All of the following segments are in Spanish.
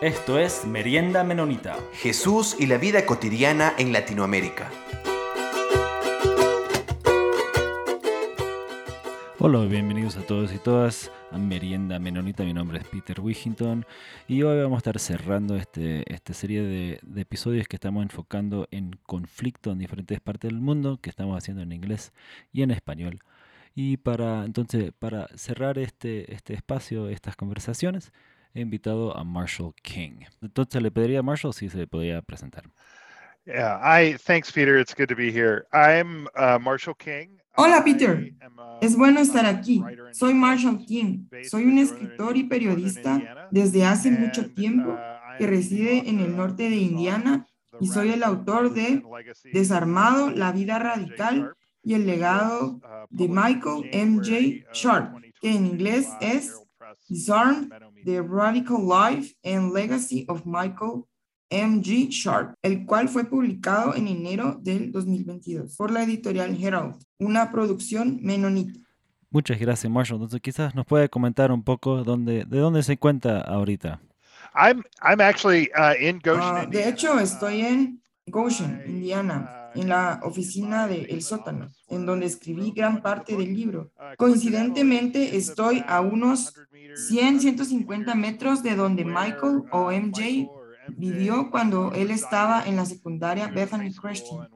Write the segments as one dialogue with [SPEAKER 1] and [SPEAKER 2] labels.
[SPEAKER 1] Esto es Merienda Menonita.
[SPEAKER 2] Jesús y la vida cotidiana en Latinoamérica.
[SPEAKER 3] Hola, bienvenidos a todos y todas a Merienda Menonita. Mi nombre es Peter Wigington y hoy vamos a estar cerrando este, esta serie de, de, episodios que estamos enfocando en conflicto en diferentes partes del mundo, que estamos haciendo en inglés y en español. Y para entonces, para cerrar este, este espacio, estas conversaciones, he invitado a Marshall King. Entonces le pediría a Marshall si se podía presentar.
[SPEAKER 4] Yeah, I thanks Peter. It's good to be here. I'm uh, Marshall King.
[SPEAKER 5] Hola Peter, es bueno estar aquí. Soy Marshall King. Soy un escritor y periodista desde hace mucho tiempo que reside en el norte de Indiana y soy el autor de Desarmado, la vida radical y el legado de Michael M.J. Sharp, que en inglés es Disarmed, The Radical Life and Legacy of Michael M.G. Sharp, el cual fue publicado en enero del 2022 por la editorial Herald, una producción menonita.
[SPEAKER 3] Muchas gracias, Marshall. Entonces, quizás nos puede comentar un poco dónde, de dónde se encuentra ahorita.
[SPEAKER 4] I'm, I'm actually uh, in Goshen,
[SPEAKER 5] uh, de hecho, estoy en Goshen, Indiana, en la oficina de El Sótano, en donde escribí gran parte del libro. Coincidentemente, estoy a unos 100, 150 metros de donde Michael o MJ vivió cuando él estaba en la secundaria Bethany Christian.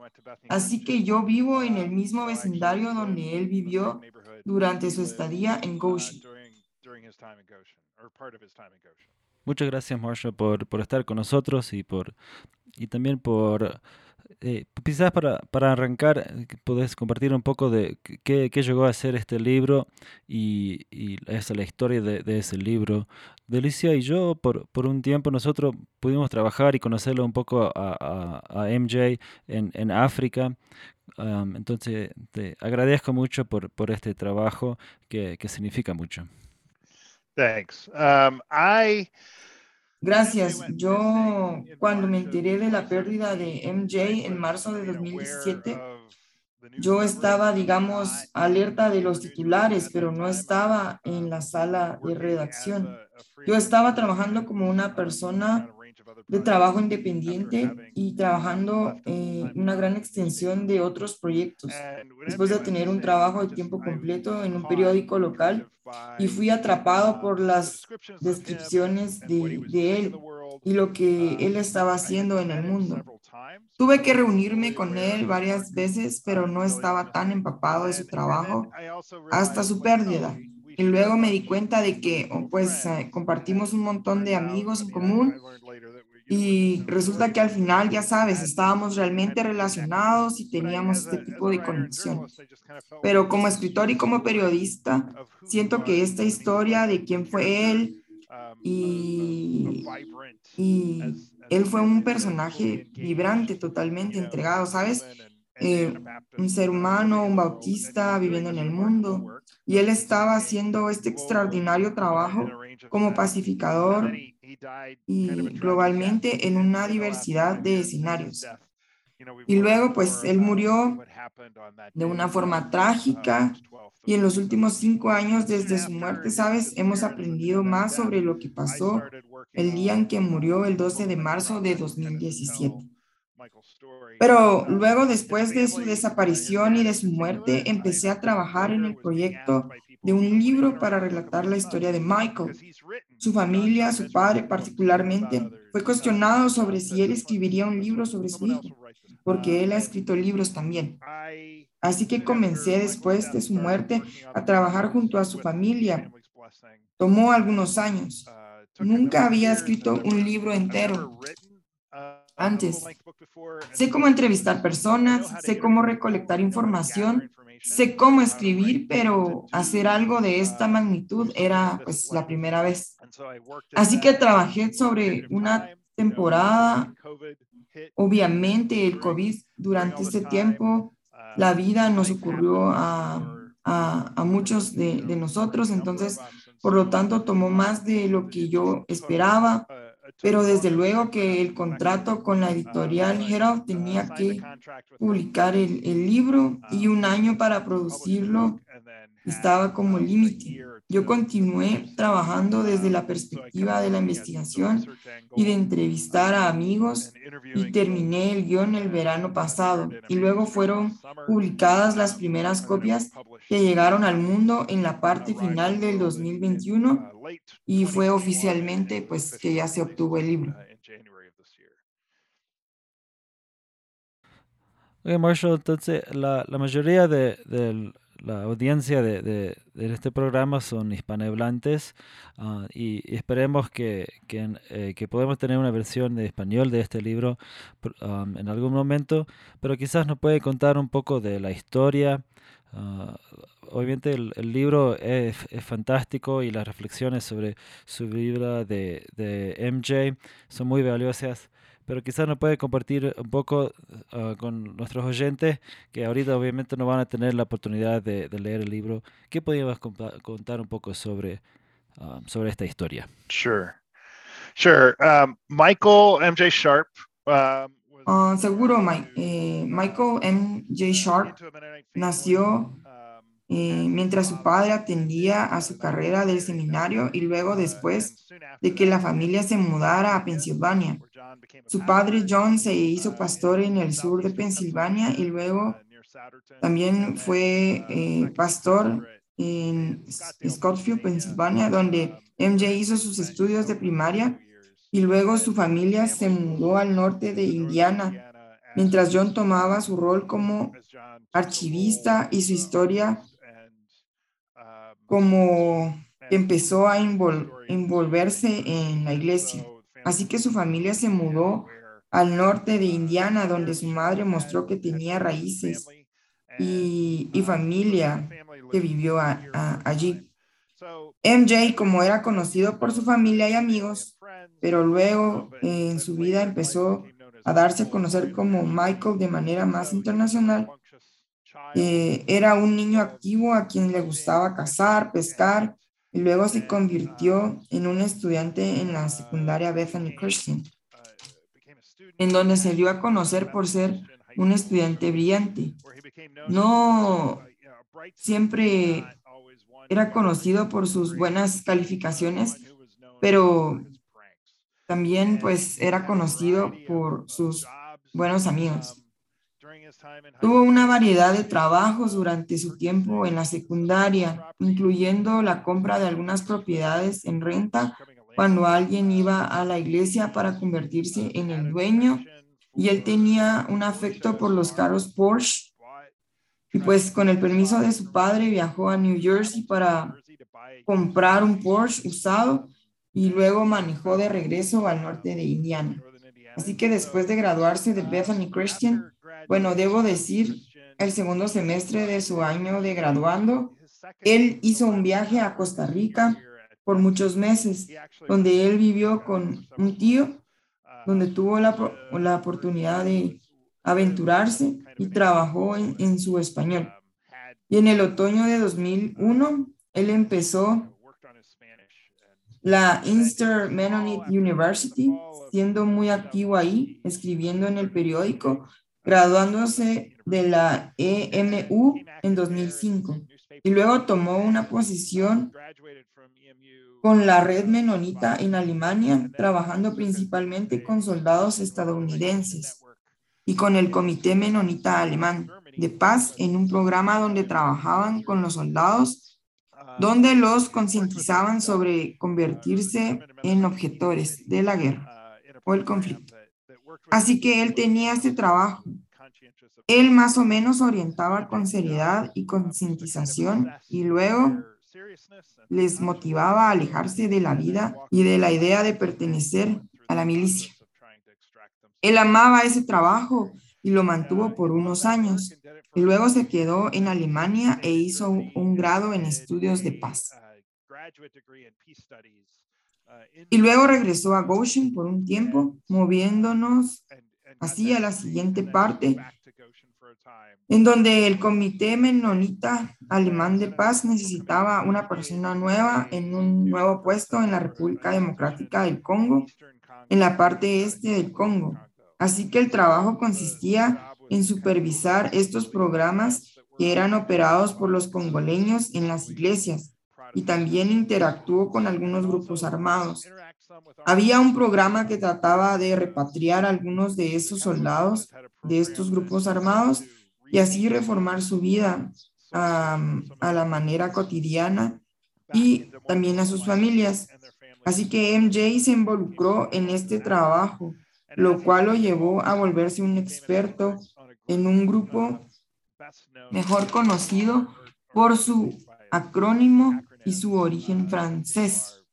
[SPEAKER 5] Así que yo vivo en el mismo vecindario donde él vivió durante su estadía en Goshen.
[SPEAKER 3] Muchas gracias, Marshall, por, por estar con nosotros y, por, y también por eh, quizás para, para arrancar, podés compartir un poco de qué, qué, llegó a ser este libro y, y esa la historia de, de, ese libro. Delicia y yo, por, por un tiempo, nosotros pudimos trabajar y conocerlo un poco a, a, a MJ en, en África. Um, entonces, te agradezco mucho por, por este trabajo que, que significa mucho.
[SPEAKER 4] Thanks. Um, I...
[SPEAKER 5] Gracias. Yo, cuando me enteré de la pérdida de MJ en marzo de 2017, yo estaba, digamos, alerta de los titulares, pero no estaba en la sala de redacción. Yo estaba trabajando como una persona de trabajo independiente y trabajando en una gran extensión de otros proyectos. Después de tener un trabajo de tiempo completo en un periódico local y fui atrapado por las descripciones de, de él y lo que él estaba haciendo en el mundo. Tuve que reunirme con él varias veces, pero no estaba tan empapado de su trabajo hasta su pérdida. Y luego me di cuenta de que, oh, pues, eh, compartimos un montón de amigos en común y resulta que al final, ya sabes, estábamos realmente relacionados y teníamos este tipo de conexión. Pero como escritor y como periodista, siento que esta historia de quién fue él y, y él fue un personaje vibrante, totalmente entregado, ¿sabes? Eh, un ser humano, un bautista viviendo en el mundo. Y él estaba haciendo este extraordinario trabajo como pacificador y globalmente en una diversidad de escenarios. Y luego, pues, él murió de una forma trágica y en los últimos cinco años desde su muerte, sabes, hemos aprendido más sobre lo que pasó el día en que murió el 12 de marzo de 2017. Pero luego, después de su desaparición y de su muerte, empecé a trabajar en el proyecto de un libro para relatar la historia de Michael. Su familia, su padre particularmente, fue cuestionado sobre si él escribiría un libro sobre su hijo, porque él ha escrito libros también. Así que comencé después de su muerte a trabajar junto a su familia. Tomó algunos años. Nunca había escrito un libro entero antes. Sé cómo entrevistar personas, sé cómo recolectar información, sé cómo escribir, pero hacer algo de esta magnitud era pues la primera vez. Así que trabajé sobre una temporada. Obviamente el COVID durante este tiempo, la vida nos ocurrió a, a, a muchos de, de nosotros, entonces, por lo tanto, tomó más de lo que yo esperaba pero desde luego que el contrato con la editorial Herald tenía que publicar el, el libro y un año para producirlo estaba como límite. Yo continué trabajando desde la perspectiva de la investigación y de entrevistar a amigos y terminé el guion el verano pasado y luego fueron publicadas las primeras copias que llegaron al mundo en la parte final del 2021 y fue oficialmente pues que ya se obtuvo el libro.
[SPEAKER 3] Oye, Marshall, entonces la, la mayoría de, del la audiencia de, de, de, este programa son hispanohablantes uh, y, esperemos que, que, eh, que, podamos tener una versión de español de este libro um, en algún momento, pero quizás nos puede contar un poco de la historia. Uh, obviamente el, libro es, fantástico y las reflexiones sobre su vida de, MJ son muy valiosas pero quizás nos puede compartir un poco uh, con nuestros oyentes que ahorita obviamente no van a tener la oportunidad de, leer el libro. ¿Qué podrías contar un poco sobre, um, sobre esta historia?
[SPEAKER 4] Sure. Sure. Um, Michael M.J. Sharp. Um,
[SPEAKER 5] uh, seguro, eh, Michael M.J. Sharp nació eh, mientras su padre atendía a su carrera del seminario y luego después de que la familia se mudara a Pensilvania. Su padre John se hizo pastor en el sur de Pensilvania y luego también fue eh, pastor en Scottsfield, Pensilvania, donde MJ hizo sus estudios de primaria y luego su familia se mudó al norte de Indiana, mientras John tomaba su rol como archivista y su historia como empezó a envolverse en la iglesia. Así que su familia se mudó al norte de Indiana, donde su madre mostró que tenía raíces y, y familia que vivió allí. MJ, como era conocido por su familia y amigos, pero luego en su vida empezó a darse a conocer como Michael de manera más internacional, eh, era un niño activo a quien le gustaba cazar, pescar, y luego se convirtió en un estudiante en la secundaria Bethany Christian, en donde se dio a conocer por ser un estudiante brillante. No siempre era conocido por sus buenas calificaciones, pero también pues era conocido por sus buenos amigos. Tuvo una variedad de trabajos durante su tiempo en la secundaria, incluyendo la compra de algunas propiedades en renta cuando alguien iba a la iglesia para convertirse en el dueño y él tenía un afecto por los carros Porsche y pues con el permiso de su padre viajó a New Jersey para comprar un Porsche usado y luego manejó de regreso al norte de Indiana. Así que después de graduarse de Bethany Christian, bueno, debo decir, el segundo semestre de su año de graduando, él hizo un viaje a Costa Rica por muchos meses, donde él vivió con un tío, donde tuvo la, la oportunidad de aventurarse y trabajó en, en su español. Y en el otoño de 2001, él empezó la Inster Mennonite University, siendo muy activo ahí, escribiendo en el periódico graduándose de la EMU en 2005 y luego tomó una posición con la red menonita en Alemania, trabajando principalmente con soldados estadounidenses y con el Comité Menonita Alemán de Paz en un programa donde trabajaban con los soldados, donde los concientizaban sobre convertirse en objetores de la guerra o el conflicto. Así que él tenía este trabajo. Él más o menos orientaba con seriedad y concientización y luego les motivaba a alejarse de la vida y de la idea de pertenecer a la milicia. Él amaba ese trabajo y lo mantuvo por unos años. Y luego se quedó en Alemania e hizo un grado en estudios de paz. Y luego regresó a Goshen por un tiempo, moviéndonos así a la siguiente parte, en donde el Comité Menonita Alemán de Paz necesitaba una persona nueva en un nuevo puesto en la República Democrática del Congo en la parte este del Congo. Así que el trabajo consistía en supervisar estos programas que eran operados por los congoleños en las iglesias y también interactuó con algunos grupos armados. Había un programa que trataba de repatriar a algunos de esos soldados de estos grupos armados y así reformar su vida a la manera cotidiana y también a sus familias. Así que MJ se involucró en este trabajo, lo cual lo llevó a volverse un experto en un grupo mejor conocido por su acrónimo y su origen francés,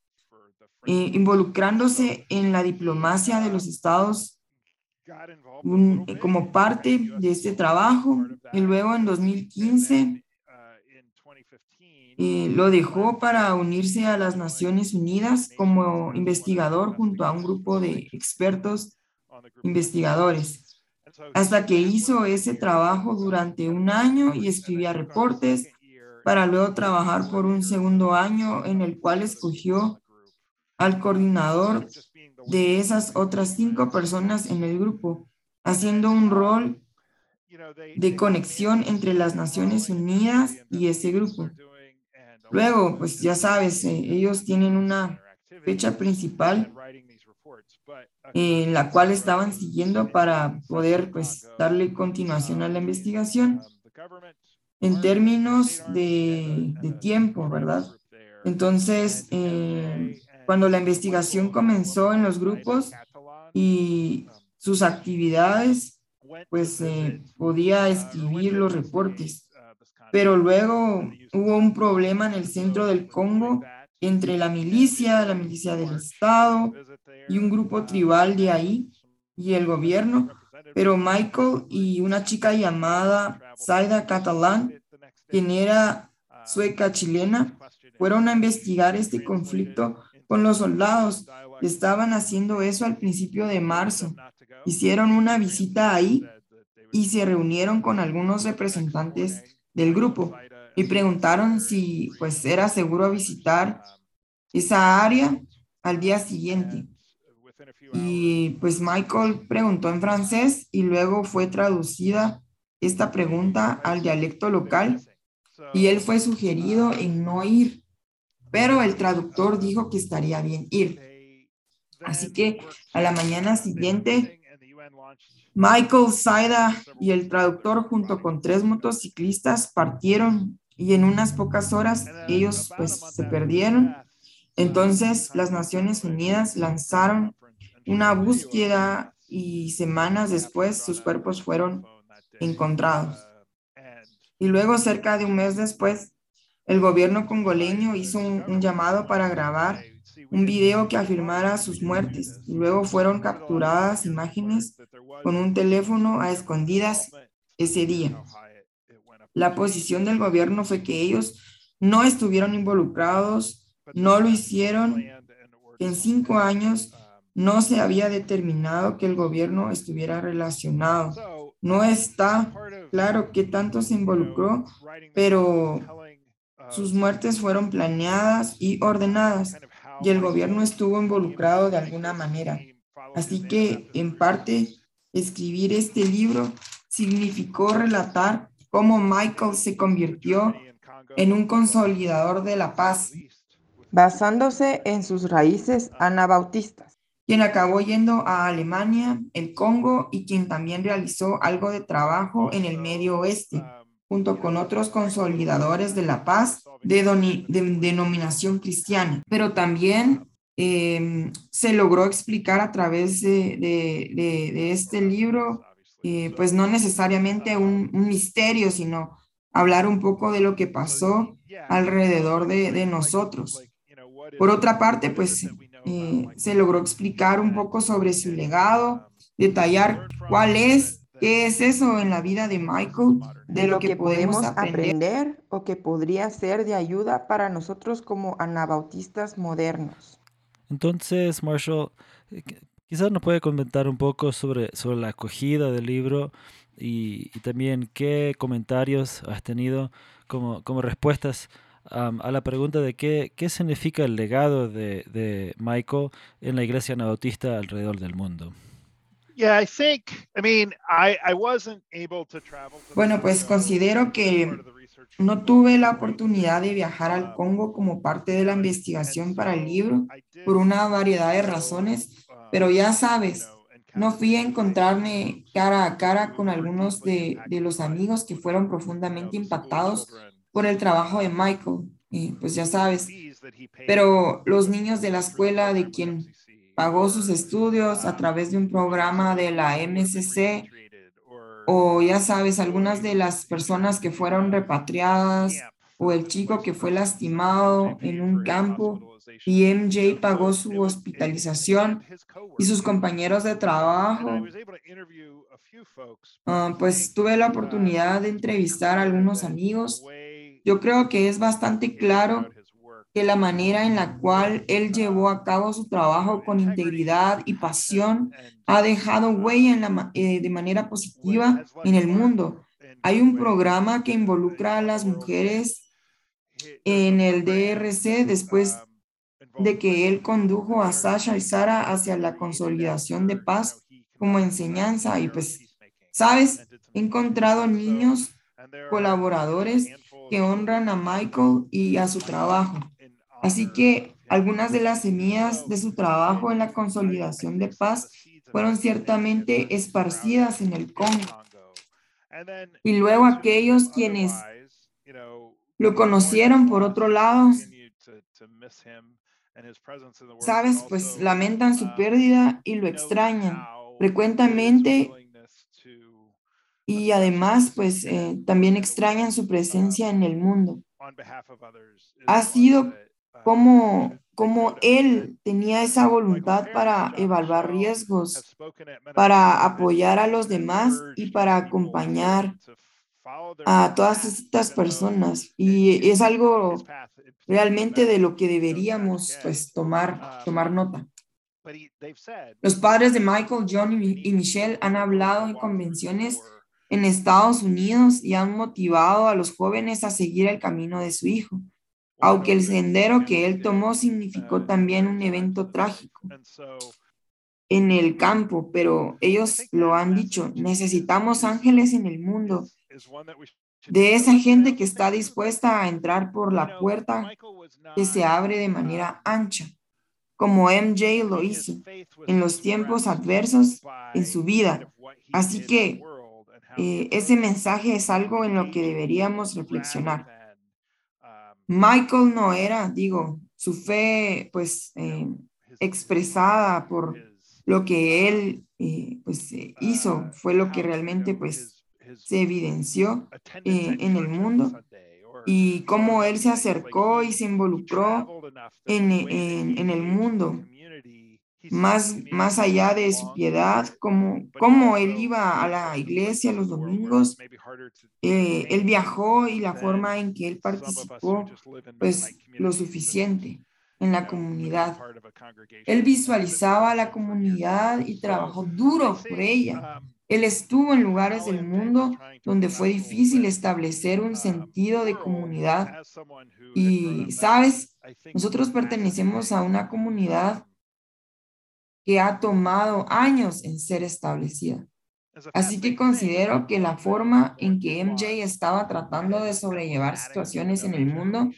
[SPEAKER 5] eh, involucrándose en la diplomacia de los estados como parte de este trabajo y luego en 2015 eh, lo dejó para unirse a las Naciones Unidas como investigador junto a un grupo de expertos investigadores, hasta que hizo ese trabajo durante un año y escribía reportes para luego trabajar por un segundo año en el cual escogió al coordinador de esas otras cinco personas en el grupo, haciendo un rol de conexión entre las Naciones Unidas y ese grupo. Luego, pues ya sabes, eh, ellos tienen una fecha principal en la cual estaban siguiendo para poder pues darle continuación a la investigación en términos de, tiempo, ¿verdad? Entonces, eh, cuando la investigación comenzó en los grupos y sus actividades, pues eh, podía escribir los reportes. Pero luego hubo un problema en el centro del Congo entre la milicia, la milicia del Estado y un grupo tribal de ahí y el gobierno. Pero Michael y una chica llamada Saida Catalán, quien era sueca chilena, fueron a investigar este conflicto con los soldados. Estaban haciendo eso al principio de marzo. Hicieron una visita ahí y se reunieron con algunos representantes del grupo y preguntaron si pues era seguro visitar esa área al día siguiente. Y pues Michael preguntó en francés y luego fue traducida esta pregunta al dialecto local y él fue sugerido en no ir, pero el traductor dijo que estaría bien ir. Así que a la mañana siguiente Michael Saida y el traductor junto con tres motociclistas partieron y en unas pocas horas ellos pues se perdieron. Entonces las Naciones Unidas lanzaron una búsqueda y semanas después sus cuerpos fueron encontrados. Y luego cerca de un mes después, el gobierno congoleño hizo un, llamado para grabar un video que afirmara sus muertes. Y luego fueron capturadas imágenes con un teléfono a escondidas ese día. La posición del gobierno fue que ellos no estuvieron involucrados, no lo hicieron. En cinco años no se había determinado que el gobierno estuviera relacionado. No está claro qué tanto se involucró, pero sus muertes fueron planeadas y ordenadas y el gobierno estuvo involucrado de alguna manera. Así que, en parte, escribir este libro significó relatar cómo Michael se convirtió en un consolidador de la paz, basándose en sus raíces anabautistas, quien acabó yendo a Alemania, el Congo y quien también realizó algo de trabajo en el Medio Oeste, junto con otros consolidadores de la paz de, denominación cristiana, pero también em, se logró explicar a través de, este libro, eh, pues no necesariamente un, misterio, sino hablar un poco de lo que pasó alrededor de, nosotros. Por otra parte, pues eh, se logró explicar un poco sobre su legado, detallar cuál es, qué es eso en la vida de Michael de lo que podemos aprender o que podría ser de ayuda para nosotros como anabautistas modernos.
[SPEAKER 3] Entonces, Marshall, eh, quizás nos puede comentar un poco sobre, sobre la acogida del libro y, también qué comentarios has tenido como, como respuestas a la pregunta de qué, qué significa el legado de, de Michael en la iglesia anabautista alrededor del mundo.
[SPEAKER 5] Bueno, pues considero que no tuve la oportunidad de viajar al Congo como parte de la investigación para el libro por una variedad de razones, pero ya sabes, no fui a encontrarme cara a cara con algunos de, de los amigos que fueron profundamente impactados por el trabajo de Michael, y pues ya sabes, pero los niños de la escuela de quien pagó sus estudios a través de un programa de la MCC o ya sabes, algunas de las personas que fueron repatriadas o el chico que fue lastimado en un campo y MJ pagó su hospitalización y sus compañeros de trabajo. Ah, pues tuve la oportunidad de entrevistar a algunos amigos. Yo creo que es bastante claro que la manera en la cual él llevó a cabo su trabajo con integridad y pasión ha dejado huella en la, eh, de manera positiva en el mundo. Hay un programa que involucra a las mujeres en el DRC después de que él condujo a Sasha y Sara hacia la consolidación de paz como enseñanza. Y pues, sabes, he encontrado niños colaboradores que honran a Michael y a su trabajo. Así que algunas de las semillas de su trabajo en la consolidación de paz fueron ciertamente esparcidas en el Congo. Y luego aquellos quienes lo conocieron por otro lado, sabes, pues lamentan su pérdida y lo extrañan frecuentemente y además, pues eh, también extrañan su presencia en el mundo. Ha sido cómo, cómo él tenía esa voluntad para evaluar riesgos, para apoyar a los demás y para acompañar a todas estas personas. Y es algo realmente de lo que deberíamos pues, tomar, tomar nota. Los padres de Michael, John y Michelle han hablado en convenciones en Estados Unidos y han motivado a los jóvenes a seguir el camino de su hijo aunque el sendero que él tomó significó también un evento trágico en el campo, pero ellos lo han dicho, necesitamos ángeles en el mundo, de esa gente que está dispuesta a entrar por la puerta que se abre de manera ancha, como MJ lo hizo en los tiempos adversos en su vida. Así que eh, ese mensaje es algo en lo que deberíamos reflexionar. Michael no era, digo, su fe pues eh, expresada por lo que él eh, pues hizo fue lo que realmente pues se evidenció en el mundo y cómo él se acercó y se involucró en el mundo más, más allá de su piedad, como, como él iba a la iglesia los domingos, eh, él viajó y la forma en que él participó, pues lo suficiente en la comunidad. Él visualizaba a la comunidad y trabajó duro por ella. Él estuvo en lugares del mundo donde fue difícil establecer un sentido de comunidad. Y, sabes, nosotros pertenecemos a una comunidad que ha tomado años en ser establecida. Así que considero que la forma en que MJ estaba tratando de sobrellevar situaciones en el mundo,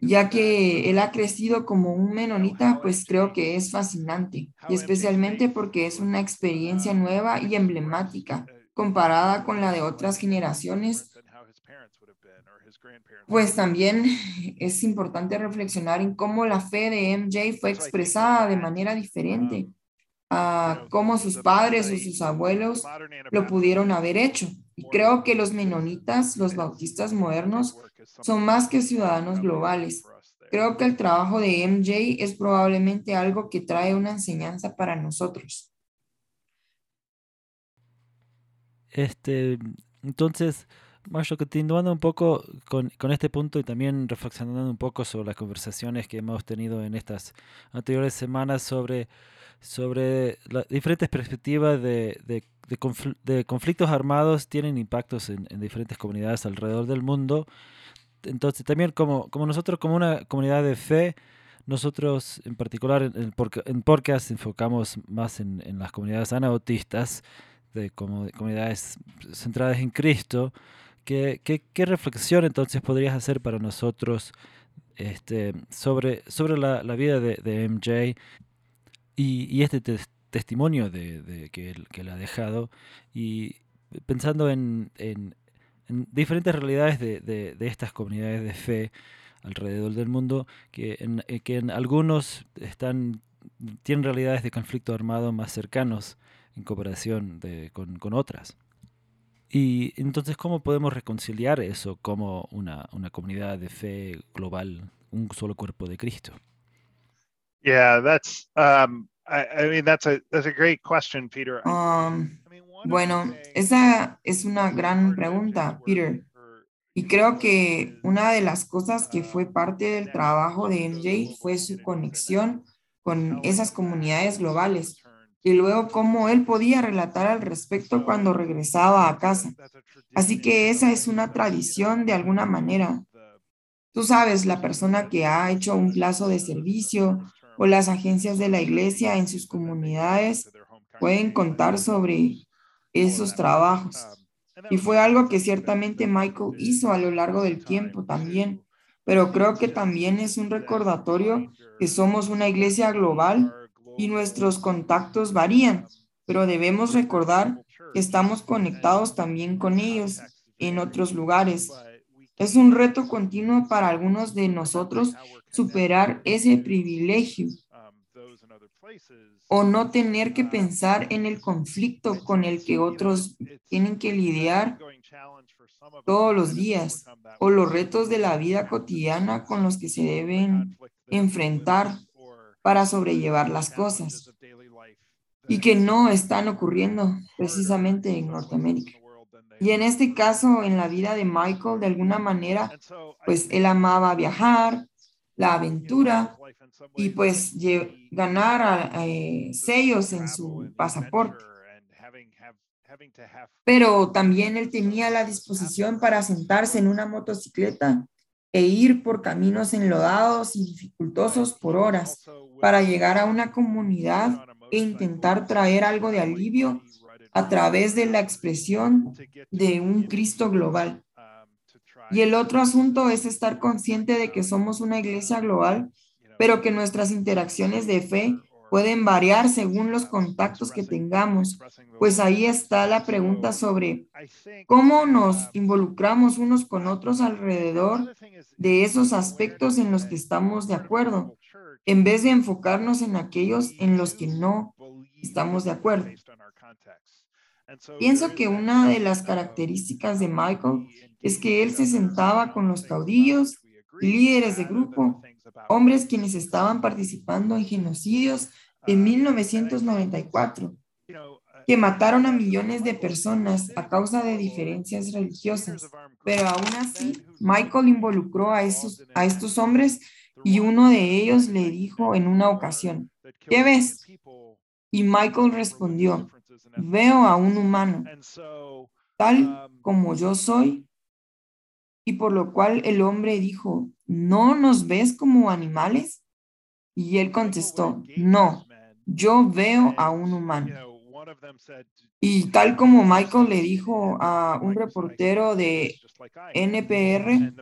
[SPEAKER 5] ya que él ha crecido como un menonita, pues creo que es fascinante, y especialmente porque es una experiencia nueva y emblemática comparada con la de otras generaciones pues también es importante reflexionar en cómo la fe de MJ fue expresada de manera diferente a cómo sus padres o sus abuelos lo pudieron haber hecho. Y creo que los menonitas, los bautistas modernos, son más que ciudadanos globales. Creo que el trabajo de MJ es probablemente algo que trae una enseñanza para nosotros.
[SPEAKER 3] Este, entonces, Marshall, continuando un poco con, con, este punto y también reflexionando un poco sobre las conversaciones que hemos tenido en estas anteriores semanas sobre, sobre las diferentes perspectivas de, de, de, conflictos armados tienen impactos en, en, diferentes comunidades alrededor del mundo. Entonces, también como, como nosotros, como una comunidad de fe, nosotros en particular en, en podcast enfocamos más en, en las comunidades anabautistas, de, como, comunidades centradas en Cristo. ¿Qué, qué, qué reflexión entonces podrías hacer para nosotros este, sobre, sobre la, la vida de, de, MJ y, y este te, testimonio de, de que, él, que ha dejado? Y pensando en, en, en diferentes realidades de, de, estas comunidades de fe alrededor del mundo, que en, eh, que en algunos están, tienen realidades de conflicto armado más cercanos en cooperación de, con, con otras. Y entonces, ¿cómo podemos reconciliar eso como una, una comunidad de fe global, un solo cuerpo de Cristo?
[SPEAKER 4] Yeah, that's um, I, I mean that's a that's a great question, Peter.
[SPEAKER 5] Um, bueno, esa es una gran pregunta, Peter. Y creo que una de las cosas que fue parte del trabajo de MJ fue su conexión con esas comunidades globales y luego cómo él podía relatar al respecto cuando regresaba a casa. Así que esa es una tradición de alguna manera. Tú sabes, la persona que ha hecho un plazo de servicio o las agencias de la iglesia en sus comunidades pueden contar sobre esos trabajos. Y fue algo que ciertamente Michael hizo a lo largo del tiempo también, pero creo que también es un recordatorio que somos una iglesia global y nuestros contactos varían, pero debemos recordar que estamos conectados también con ellos en otros lugares. Es un reto continuo para algunos de nosotros superar ese privilegio o no tener que pensar en el conflicto con el que otros tienen que lidiar todos los días o los retos de la vida cotidiana con los que se deben enfrentar para sobrellevar las cosas y que no están ocurriendo precisamente en Norteamérica. Y en este caso, en la vida de Michael, de alguna manera, pues él amaba viajar, la aventura y pues ganar eh, sellos en su pasaporte. Pero también él tenía la disposición para sentarse en una motocicleta e ir por caminos enlodados y dificultosos por horas para llegar a una comunidad e intentar traer algo de alivio a través de la expresión de un Cristo global. Y el otro asunto es estar consciente de que somos una iglesia global, pero que nuestras interacciones de fe pueden variar según los contactos que tengamos, pues ahí está la pregunta sobre cómo nos involucramos unos con otros alrededor de esos aspectos en los que estamos de acuerdo, en vez de enfocarnos en aquellos en los que no estamos de acuerdo. Pienso que una de las características de Michael es que él se sentaba con los caudillos, líderes de grupo, hombres quienes estaban participando en genocidios en 1994, que mataron a millones de personas a causa de diferencias religiosas. Pero aún así, Michael involucró a, esos, a estos hombres y uno de ellos le dijo en una ocasión, ¿qué ves? Y Michael respondió, veo a un humano, tal como yo soy. Y por lo cual el hombre dijo, ¿no nos ves como animales? Y él contestó, no, yo veo a un humano. Y tal como Michael le dijo a un reportero de NPR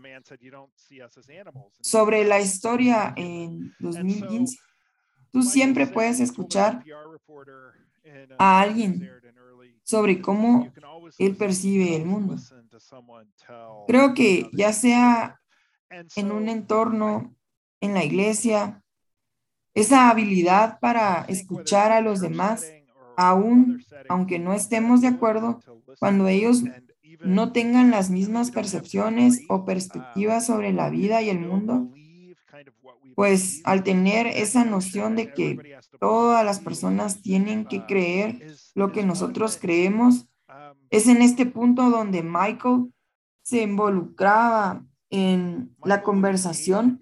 [SPEAKER 5] sobre la historia en 2015, tú siempre puedes escuchar a alguien sobre cómo él percibe el mundo. Creo que ya sea en un entorno, en la iglesia, esa habilidad para escuchar a los demás, aún aunque no estemos de acuerdo, cuando ellos no tengan las mismas percepciones o perspectivas sobre la vida y el mundo, pues al tener esa noción de que todas las personas tienen que creer lo que nosotros creemos, es en este punto donde Michael se involucraba en la conversación,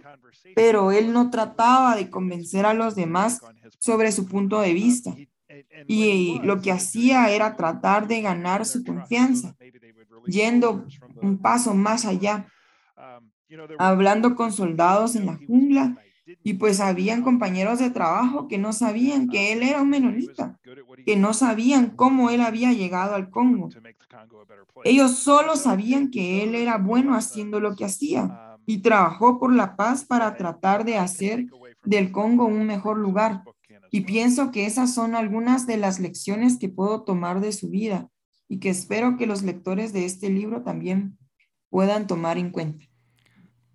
[SPEAKER 5] pero él no trataba de convencer a los demás sobre su punto de vista. Y lo que hacía era tratar de ganar su confianza, yendo un paso más allá, hablando con soldados en la jungla y pues habían compañeros de trabajo que no sabían que él era un menonita, que no sabían cómo él había llegado al Congo. Ellos solo sabían que él era bueno haciendo lo que hacía y trabajó por la paz para tratar de hacer del Congo un mejor lugar. Y pienso que esas son algunas de las lecciones que puedo tomar de su vida y que espero que los lectores de este libro también puedan tomar en cuenta.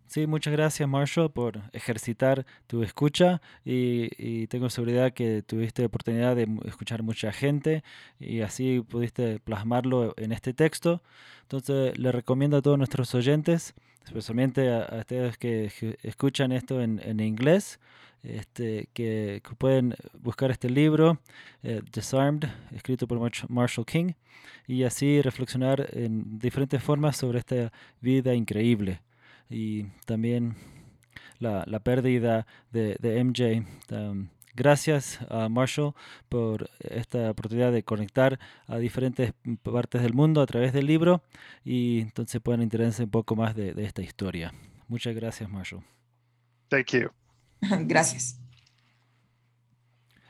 [SPEAKER 3] Sí, muchas gracias Marshall por ejercitar tu escucha y, tengo seguridad que tuviste oportunidad de escuchar mucha gente y así pudiste plasmarlo en este texto. Entonces le recomiendo a todos nuestros oyentes, especialmente a, ustedes que, escuchan esto en, inglés, este, que, pueden buscar este libro, eh, Disarmed, escrito por Marshall King, y así reflexionar en diferentes formas sobre esta vida increíble y también la, la pérdida de, de MJ. Um, gracias a Marshall por esta oportunidad de conectar a diferentes partes del mundo a través del libro y entonces pueden interesarse un poco más de, de esta historia. Muchas gracias, Marshall.
[SPEAKER 4] Thank you.
[SPEAKER 5] Gracias.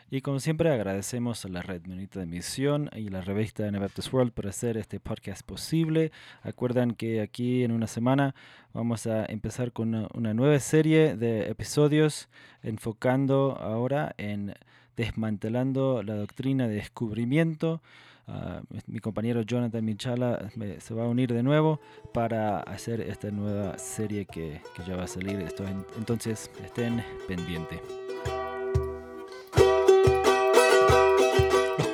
[SPEAKER 3] Y como siempre agradecemos a la Red Menonita de Misión y la revista Anabaptist World por hacer este podcast posible. Acuerdan que aquí en una semana vamos a empezar con una, nueva serie de episodios enfocando ahora en desmantelando la doctrina de descubrimiento. Ah, mi compañero Jonathan Michala se va a unir de nuevo para hacer esta nueva serie que, que ya va a salir. Entonces estén pendientes.